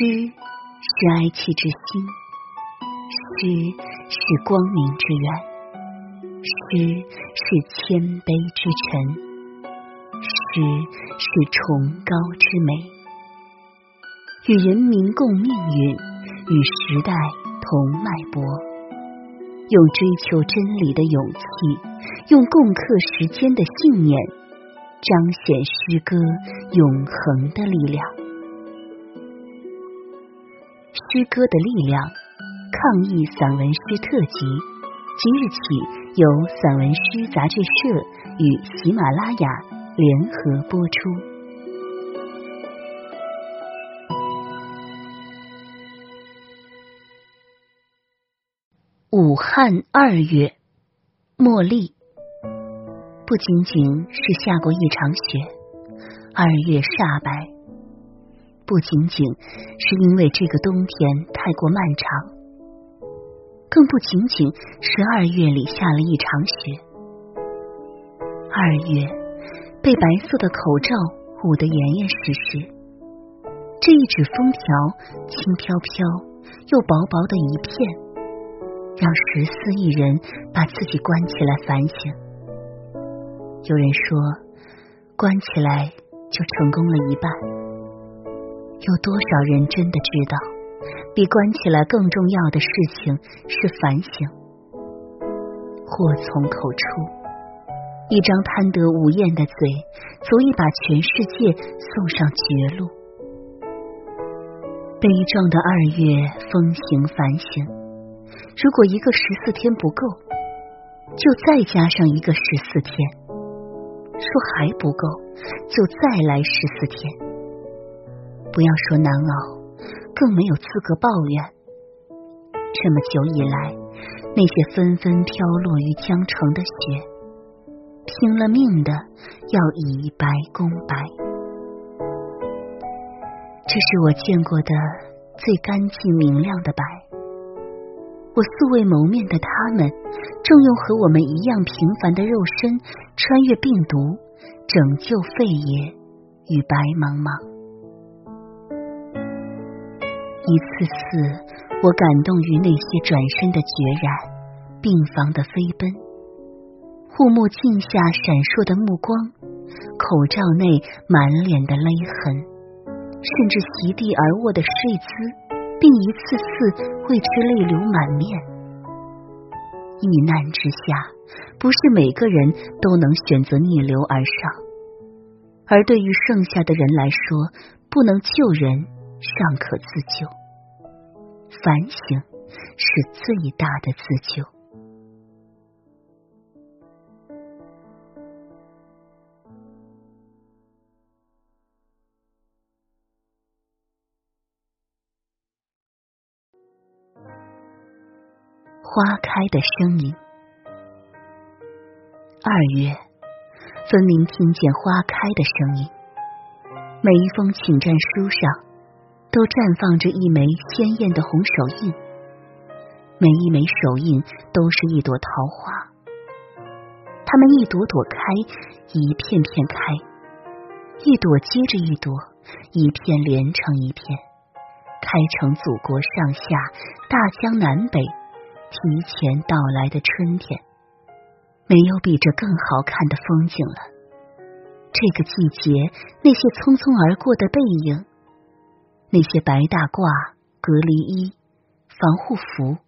诗是哀戚之心，诗是光明之源，诗是谦卑之臣，诗是崇高之美。与人民共命运，与时代同脉搏，用追求真理的勇气，用共克时艰的信念，彰显诗歌永恒的力量。诗歌的力量，抗疫散文诗特辑，即日起由散文诗杂志社与喜马拉雅联合播出。武汉二月，茉莉不仅仅是下过一场雪，二月煞白，不仅仅是因为这个冬天太过漫长，更不仅仅是二月里下了一场雪。二月被白色的口罩捂得严严实实，这一纸封条轻飘飘又薄薄的一片。让十四亿人把自己关起来反省。有人说，关起来就成功了一半。有多少人真的知道，比关起来更重要的事情是反省？祸从口出，一张贪得无厌的嘴，足以把全世界送上绝路。悲壮的二月，风行反省。如果一个十四天不够，就再加上一个十四天；说还不够，就再来十四天。不要说难熬，更没有资格抱怨。这么久以来，那些纷纷飘落于江城的雪，拼了命的要以白攻白。这是我见过的最干净明亮的白。我素未谋面的他们，正用和我们一样平凡的肉身，穿越病毒，拯救肺野与白茫茫。一次次，我感动于那些转身的决然，病房的飞奔，护目镜下闪烁的目光，口罩内满脸的勒痕，甚至席地而卧的睡姿。并一次次为之泪流满面。遇难之下，不是每个人都能选择逆流而上，而对于剩下的人来说，不能救人，尚可自救。反省是最大的自救。花开的声音。二月，分明听见花开的声音。每一封请战书上，都绽放着一枚鲜艳的红手印。每一枚手印都是一朵桃花，它们一朵朵开，一片片开，一朵接着一朵，一片连成一片，开成祖国上下、大江南北。提前到来的春天，没有比这更好看的风景了。这个季节，那些匆匆而过的背影，那些白大褂、隔离衣、防护服，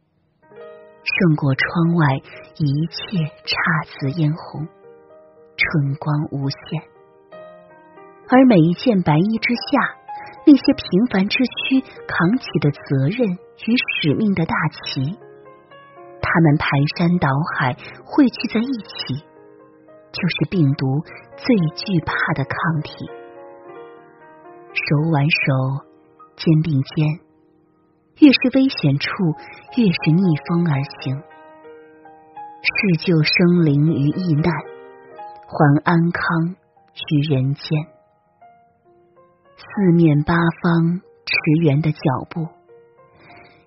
胜过窗外一切姹紫嫣红，春光无限。而每一件白衣之下，那些平凡之躯扛起的责任与使命的大旗。他们排山倒海汇聚在一起，就是病毒最惧怕的抗体。手挽手，肩并肩，越是危险处，越是逆风而行。是救生灵于疫难，还安康于人间。四面八方驰援的脚步。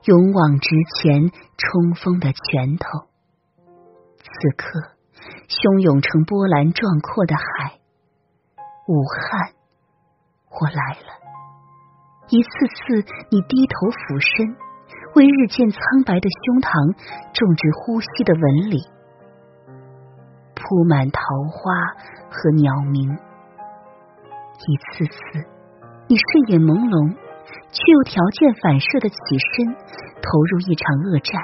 勇往直前，冲锋的拳头。此刻，汹涌成波澜壮阔的海。武汉，我来了。一次次你低头俯身，为日渐苍白的胸膛种植呼吸的纹理，铺满桃花和鸟鸣。一次次，你睡眼朦胧，却又条件反射的起身，投入一场恶战，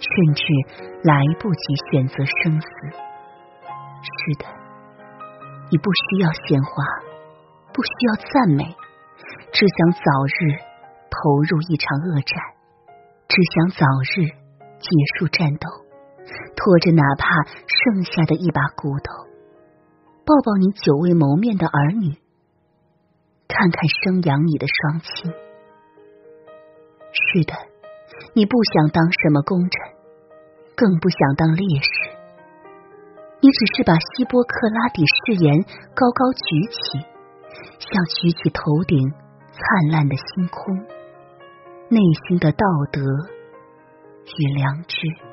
甚至来不及选择生死。是的，你不需要鲜花，不需要赞美。只想早日投入一场恶战，只想早日结束战斗，拖着哪怕剩下的一把骨头，抱抱你久未谋面的儿女，看看生养你的双亲。是的，你不想当什么功臣，更不想当烈士，你只是把希波克拉底誓言高高举起，像举起头顶。灿烂的星空，内心的道德与良知。